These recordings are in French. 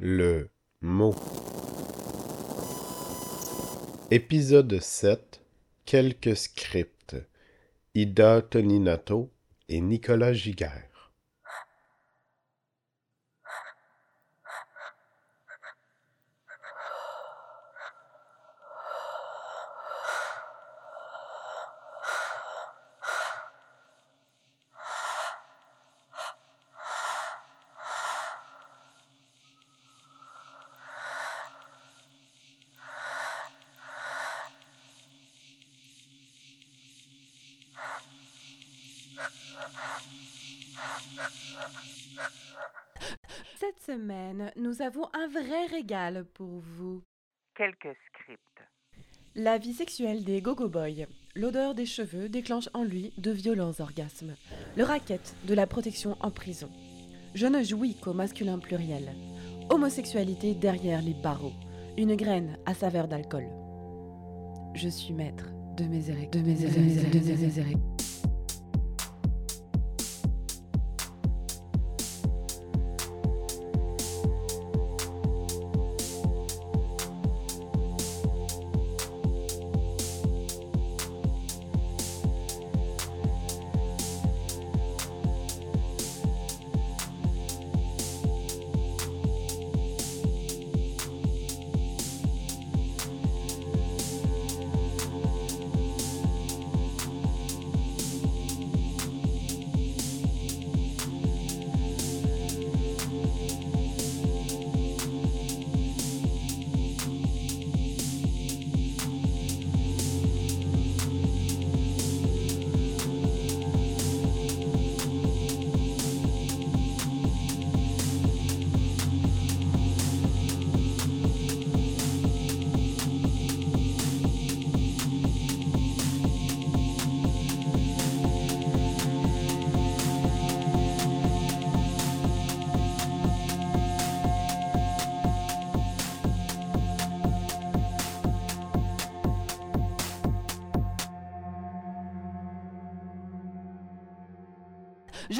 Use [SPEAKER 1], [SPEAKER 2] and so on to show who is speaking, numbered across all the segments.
[SPEAKER 1] Le mot. Épisode 7. Quelques scripts. Ida Toninato et Nicolas Giguère.
[SPEAKER 2] Cette semaine, nous avons un vrai régal pour vous.
[SPEAKER 3] Quelques scripts.
[SPEAKER 2] La vie sexuelle des Gogo Boys. L'odeur des cheveux déclenche en lui de violents orgasmes. Le racket de la protection en prison. Je ne jouis qu'au masculin pluriel. Homosexualité derrière les barreaux. Une graine à saveur d'alcool. Je suis maître de mes de mes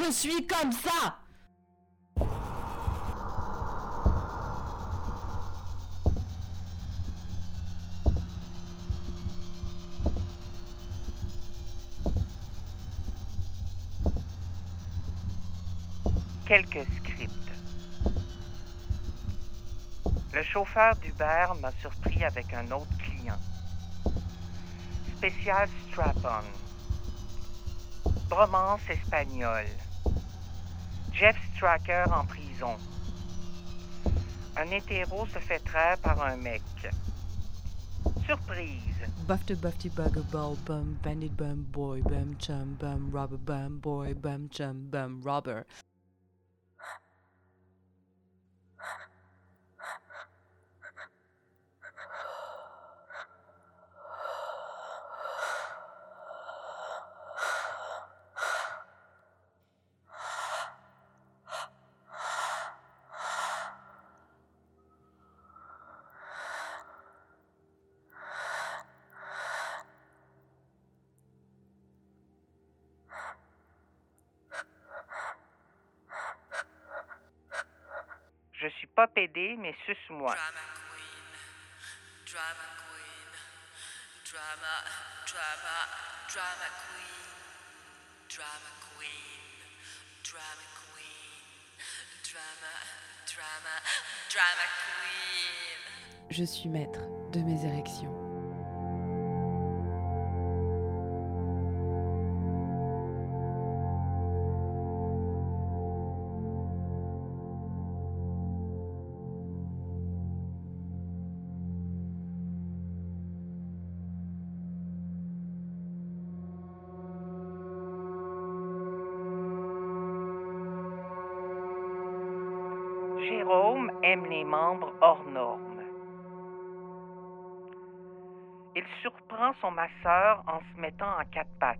[SPEAKER 2] Je suis comme ça
[SPEAKER 3] Quelques scripts. Le chauffeur d'Uber m'a surpris avec un autre client. Spécial strap-on. Bromance espagnole. Jeff Stracker en prison. Un hétéro se fait traire par un mec. Surprise.
[SPEAKER 2] Bufty bufty bugger ball bum bandit bum boy bum chum bum rubber bum boy bum chum bum rubber.
[SPEAKER 4] Drama, drama, drama queen.
[SPEAKER 2] Je suis maître
[SPEAKER 3] Jérôme aime les membres hors normes. Il surprend son masseur en se mettant en quatre pattes.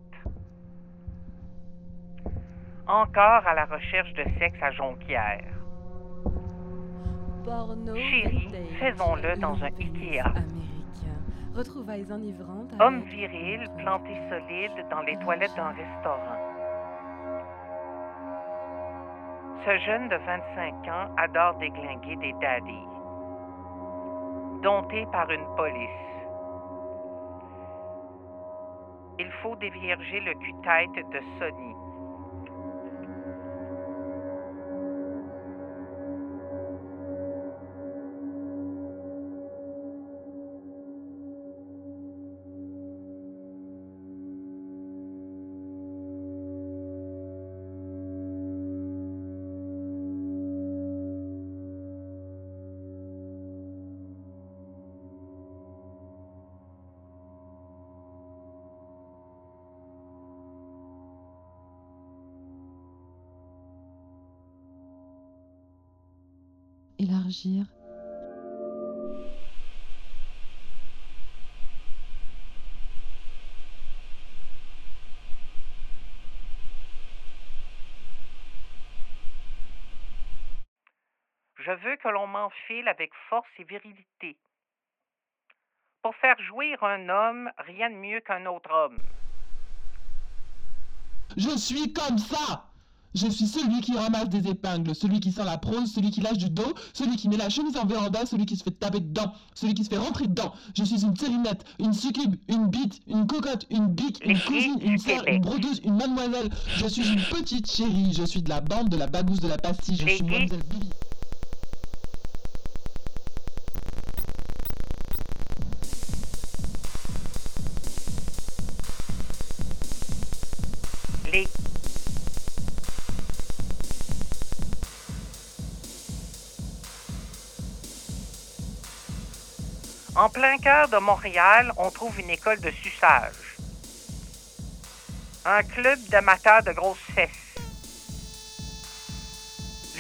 [SPEAKER 3] Encore à la recherche de sexe à Jonquière.
[SPEAKER 2] Porno
[SPEAKER 3] Chérie, faisons-le dans un Ikea.
[SPEAKER 2] Américain. Retrouvailles enivrantes.
[SPEAKER 3] Homme viril planté solide dans les toilettes d'un restaurant. Ce jeune de 25 ans adore déglinguer des daddies, dompté par une police. Il faut dévierger le cul-tête de Sonny.
[SPEAKER 2] Élargir.
[SPEAKER 3] Je veux que l'on m'enfile avec force et virilité. Pour faire jouir un homme, rien de mieux qu'un autre homme.
[SPEAKER 5] Je suis comme ça Je suis celui qui ramasse des épingles, celui qui sent la prose, celui qui lâche du dos, celui qui met la chemise en véranda, celui qui se fait taper dedans, celui qui se fait rentrer dedans. Je suis une sérinette, une succube, une bite, une cocotte, une bique, une cousine, une sœur, une brodeuse, une mademoiselle. Je suis une petite chérie, je suis de la bande, de la bagousse, de la pastille, je suis mademoiselle Bibi.
[SPEAKER 3] En plein cœur de Montréal, on trouve une école de suçage. Un club d'amateurs de grosses fesses.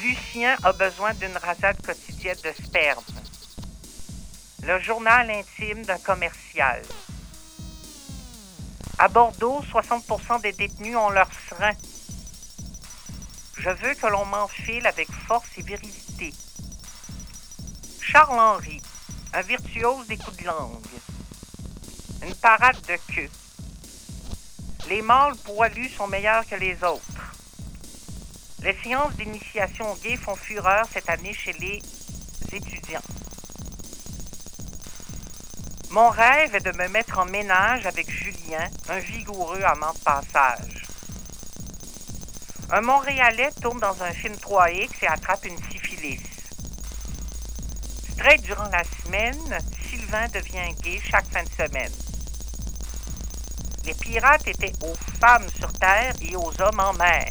[SPEAKER 3] Lucien a besoin d'une rasade quotidienne de sperme. Le journal intime d'un commercial. À Bordeaux, 60% des détenus ont leur serin. Je veux que l'on m'enfile avec force et virilité. Charles-Henri, un virtuose des coups de langue. Une parade de queue. Les mâles poilus sont meilleurs que les autres. Les séances d'initiation gay font fureur cette année chez les étudiants. Mon rêve est de me mettre en ménage avec Julien, un vigoureux amant de passage. Un Montréalais tourne dans un film 3X et attrape une syphilis. Straight durant la semaine, Sylvain devient gay chaque fin de semaine. Les pirates étaient aux femmes sur terre et aux hommes en mer.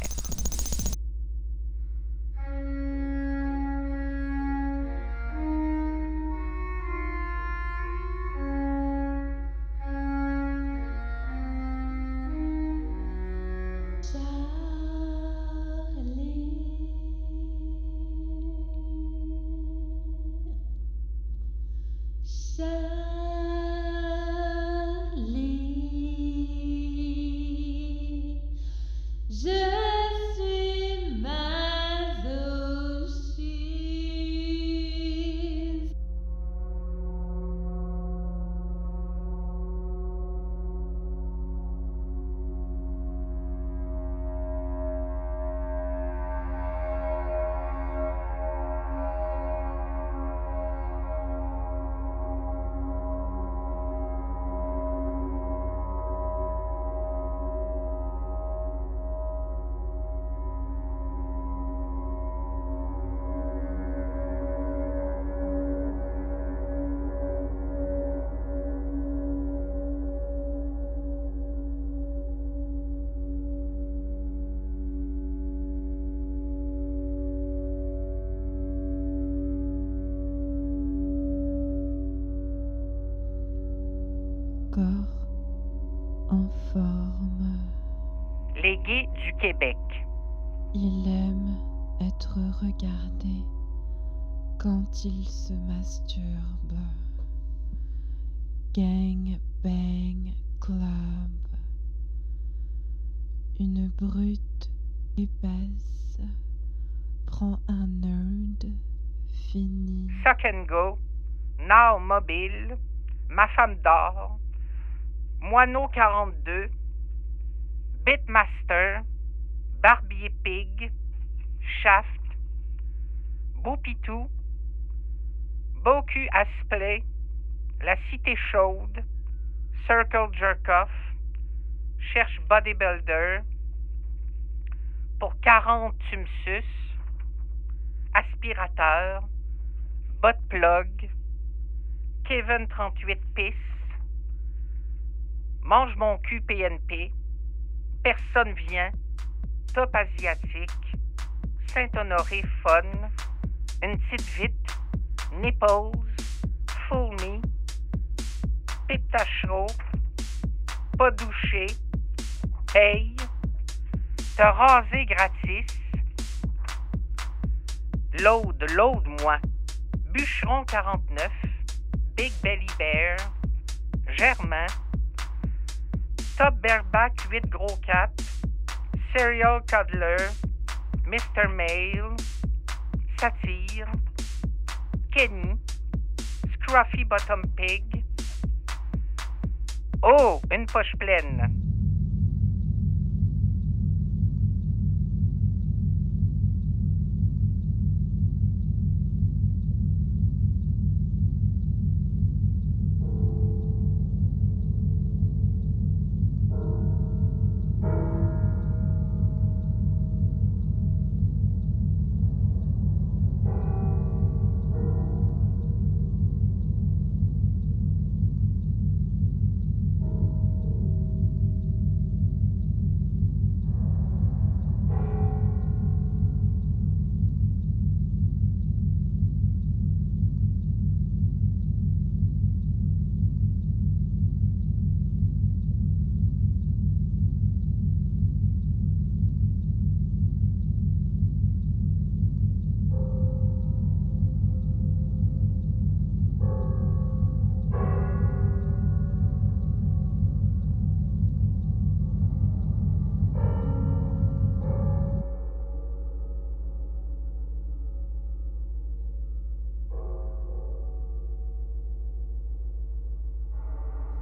[SPEAKER 3] Du Québec.
[SPEAKER 2] Il aime être regardé quand il se masturbe. Gang Bang Club. Une brute épaisse prend un nerd fini.
[SPEAKER 3] Suck and Go, Now Mobile, Ma Femme d'Or, Moineau 42, Bitmaster, Barbier Pig, Shaft, Beaupitou, Beaucu Asplay, La Cité Chaude, Circle Jerkoff, cherche Bodybuilder, pour 40 Tumsus, Aspirateur, Bot Plug, Kevin 38 Pis, Mange mon cul PNP, Personne vient, Top Asiatique, Saint-Honoré Fun, Une petite vite, Nipples, Full Me, Pas douché, Paye, Te raser gratis, Load, load moi, Bûcheron 49, Big Belly Bear, Germain, Top Bareback 8 Gros Cap, Serial Cuddler, Mr. Mail, Satire, Kenny, Scruffy Bottom Pig. Oh, une poche pleine.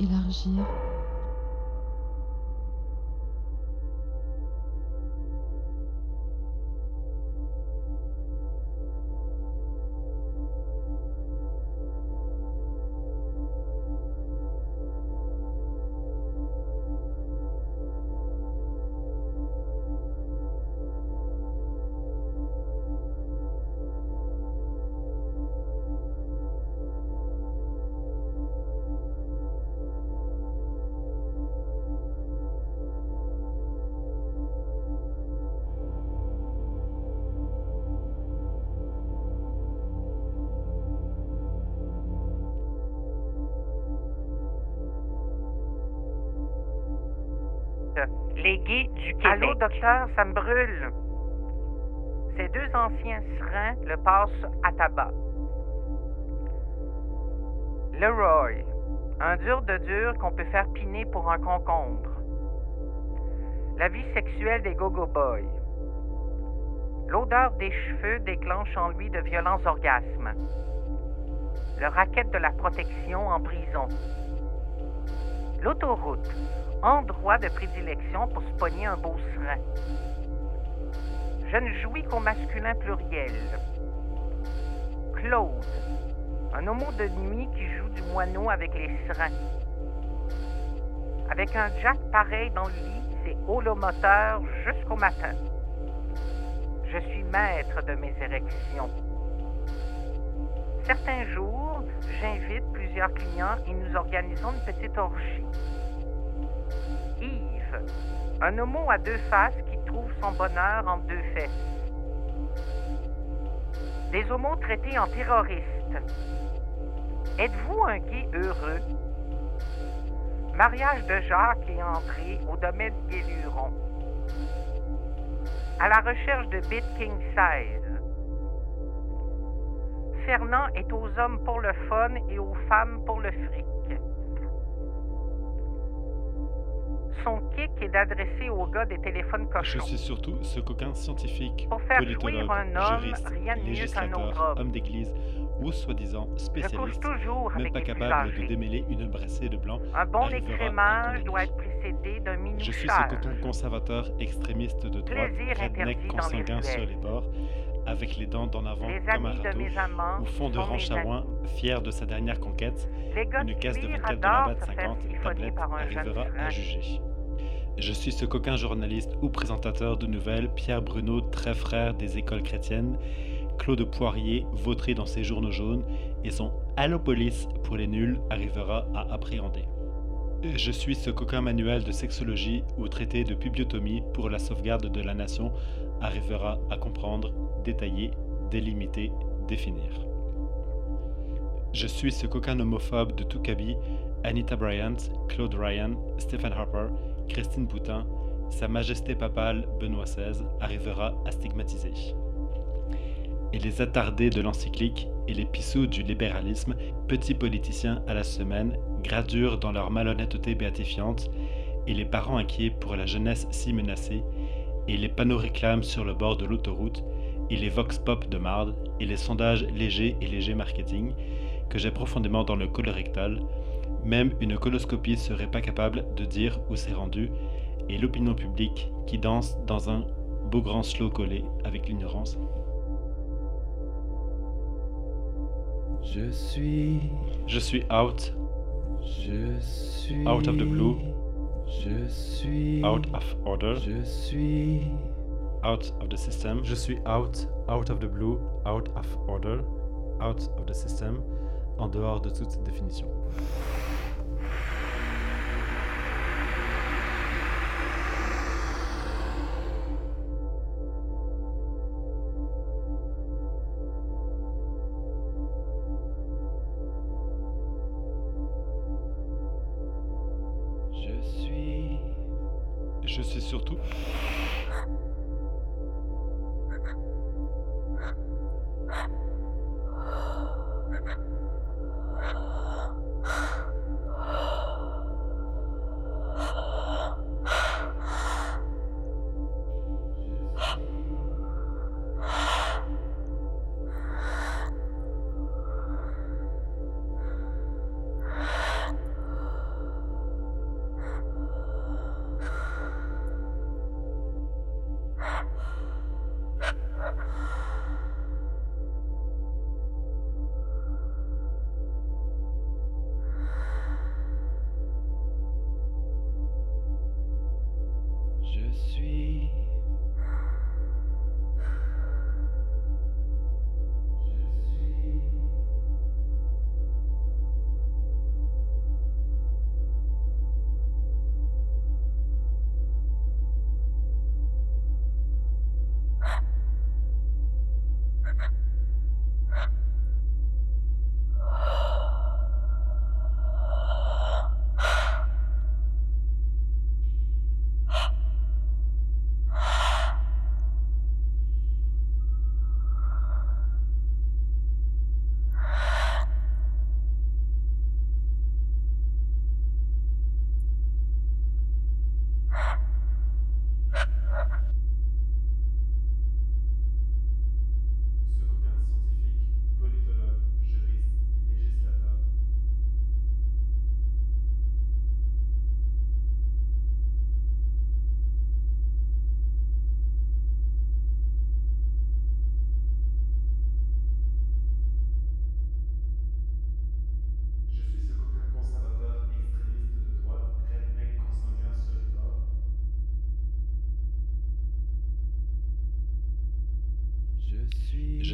[SPEAKER 6] Élargir.
[SPEAKER 3] Les gays du Québec. Allô, docteur, ça me brûle. Ces deux anciens serins le passent à tabac. Leroy, un dur de dur qu'on peut faire piner pour un concombre. La vie sexuelle des go-go boys. L'odeur des cheveux déclenche en lui de violents orgasmes. Le racket de la protection en prison. L'autoroute, endroit de prédilection pour se pogner un beau serin. Je ne jouis qu'au masculin pluriel. Claude, un homo de nuit qui joue du moineau avec les serins. Avec un jack pareil dans le lit, c'est holomoteur jusqu'au matin. Je suis maître de mes érections. Certains jours, j'invite plusieurs clients et nous organisons une petite orgie. Yves, un homo à deux faces qui trouve son bonheur en deux fesses. Des homos traités en terroristes. Êtes-vous un gay heureux? Mariage de Jacques et entrée au domaine Guéluron. À la recherche de Bit King Size. Fernand est aux hommes pour le fun et aux femmes pour le fric. Son kick est d'adresser aux gars des téléphones
[SPEAKER 7] Je
[SPEAKER 3] cochons.
[SPEAKER 7] suis surtout ce coquin scientifique,
[SPEAKER 3] Pour faire
[SPEAKER 7] politologue,
[SPEAKER 3] un homme,
[SPEAKER 7] juriste,
[SPEAKER 3] rien de
[SPEAKER 7] législateur,
[SPEAKER 3] homme.
[SPEAKER 7] d'église ou soi-disant
[SPEAKER 3] Je
[SPEAKER 7] spécialiste,
[SPEAKER 3] avec
[SPEAKER 7] pas capable de démêler une brassée de blanc.
[SPEAKER 3] Un bon écrémage doit être précédé d'un mini
[SPEAKER 7] Je suis ce coquin conservateur extrémiste de droite, redneck consanguin sur les bords, avec les dents d'en avant
[SPEAKER 3] Les
[SPEAKER 7] comme un au fond de Ranchawin, fier de sa dernière conquête, une caisse de
[SPEAKER 3] cuir
[SPEAKER 7] 24 de
[SPEAKER 3] adorent
[SPEAKER 7] la
[SPEAKER 3] se faire
[SPEAKER 7] 50
[SPEAKER 3] siphonner
[SPEAKER 7] tablettes
[SPEAKER 3] par un jeune
[SPEAKER 7] arrivera à juger. Je suis ce coquin journaliste ou présentateur de nouvelles, Pierre Bruno, très frère des écoles chrétiennes, Claude Poirier, vautré dans ses journaux jaunes, et son Allopolis pour les nuls arrivera à appréhender. Je suis ce coquin manuel de sexologie ou traité de pubiotomie pour la sauvegarde de la nation arrivera à comprendre, détailler, délimiter, définir. Je suis ce coquin homophobe de tout cabis, Anita Bryant, Claude Ryan, Stephen Harper, Christine Poutin, Sa Majesté papale Benoît XVI arrivera à stigmatiser. Et les attardés de l'encyclique et les pissous du libéralisme, petits politiciens à la semaine, gradurent dans leur malhonnêteté béatifiante, et les parents inquiets pour la jeunesse si menacée, et les panneaux réclames sur le bord de l'autoroute, et les vox pop de marde, et les sondages légers et légers marketing, que j'ai profondément dans le colorectal, même une coloscopie serait pas capable de dire où c'est rendu, et l'opinion publique qui danse dans un beau grand slow collé avec l'ignorance.
[SPEAKER 8] Je suis.
[SPEAKER 7] Je suis out,
[SPEAKER 8] Je suis.
[SPEAKER 7] Out of the blue.
[SPEAKER 8] Je suis.
[SPEAKER 7] out of order,
[SPEAKER 8] Je suis.
[SPEAKER 7] out of the system. Je suis out, out of the blue, out of order, out of the system, en dehors de toute définition. Surtout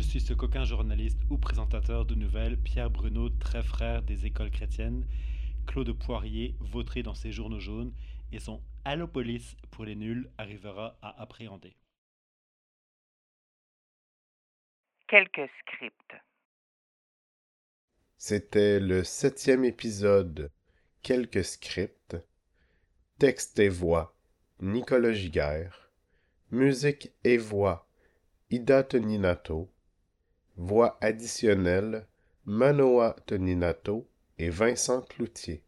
[SPEAKER 8] suis.
[SPEAKER 7] Je suis ce coquin journaliste ou présentateur de nouvelles, Pierre Bruno, très frère des écoles chrétiennes, Claude Poirier, vautré dans ses journaux jaunes, et son Allopolis pour les nuls arrivera à appréhender.
[SPEAKER 3] Quelques scripts.
[SPEAKER 1] C'était le septième épisode Quelques scripts. Texte et voix Nicolas Giguère. Musique et voix Ida Toninato. Voix additionnelle Manoa Toninato et Vincent Cloutier.